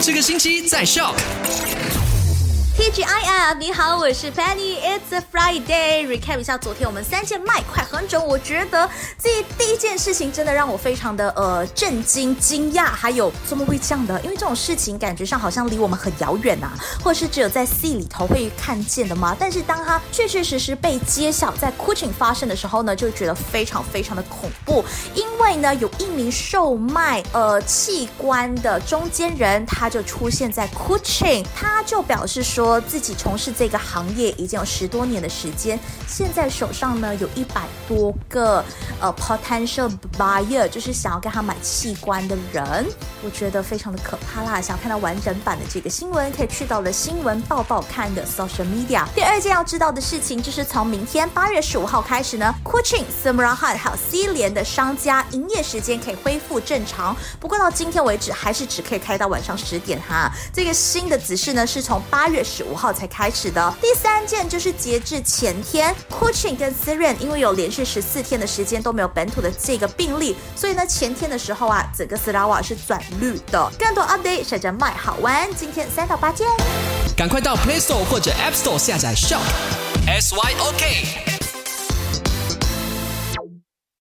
这个星期在笑。TGIF，你好，我是 Penny，It's a Friday。Recap 一下昨天我们三件麦快很准，我觉得这第一件事情真的让我非常的呃震惊、惊讶，还有怎么会这样的？因为这种事情感觉上好像离我们很遥远啊，或者是只有在 C 里头会看见的吗。但是当它确确实实被揭晓在 Kuching 发生的时候呢，就觉得非常非常的恐怖，因为呢有一名售卖呃器官的中间人，他就出现在 Kuching，他就表示说。说自己从事这个行业已经有十多年的时间，现在手上呢有一百多个呃 potential buyer，就是想要跟他买器官的人，我觉得非常的可怕啦。想要看到完整版的这个新闻，可以去到了新闻报报看的 social media。第二件要知道的事情就是从明天八月十五号开始呢 k u c h i n g Samrahan 还有 C 联的商家营业时间可以恢复正常，不过到今天为止还是只可以开到晚上十点哈。这个新的指示呢是从八月十五号才开始的。第三件就是截至前天 k u c h i n g 跟 Siren 因为有连续十四天的时间都没有本土的这个病例，所以呢前天的时候啊，整个斯拉瓦是转绿的。更多 update 选择卖好玩，今天三到八见。赶快到 Play Store 或者 App Store 下载 Shop S Y O K。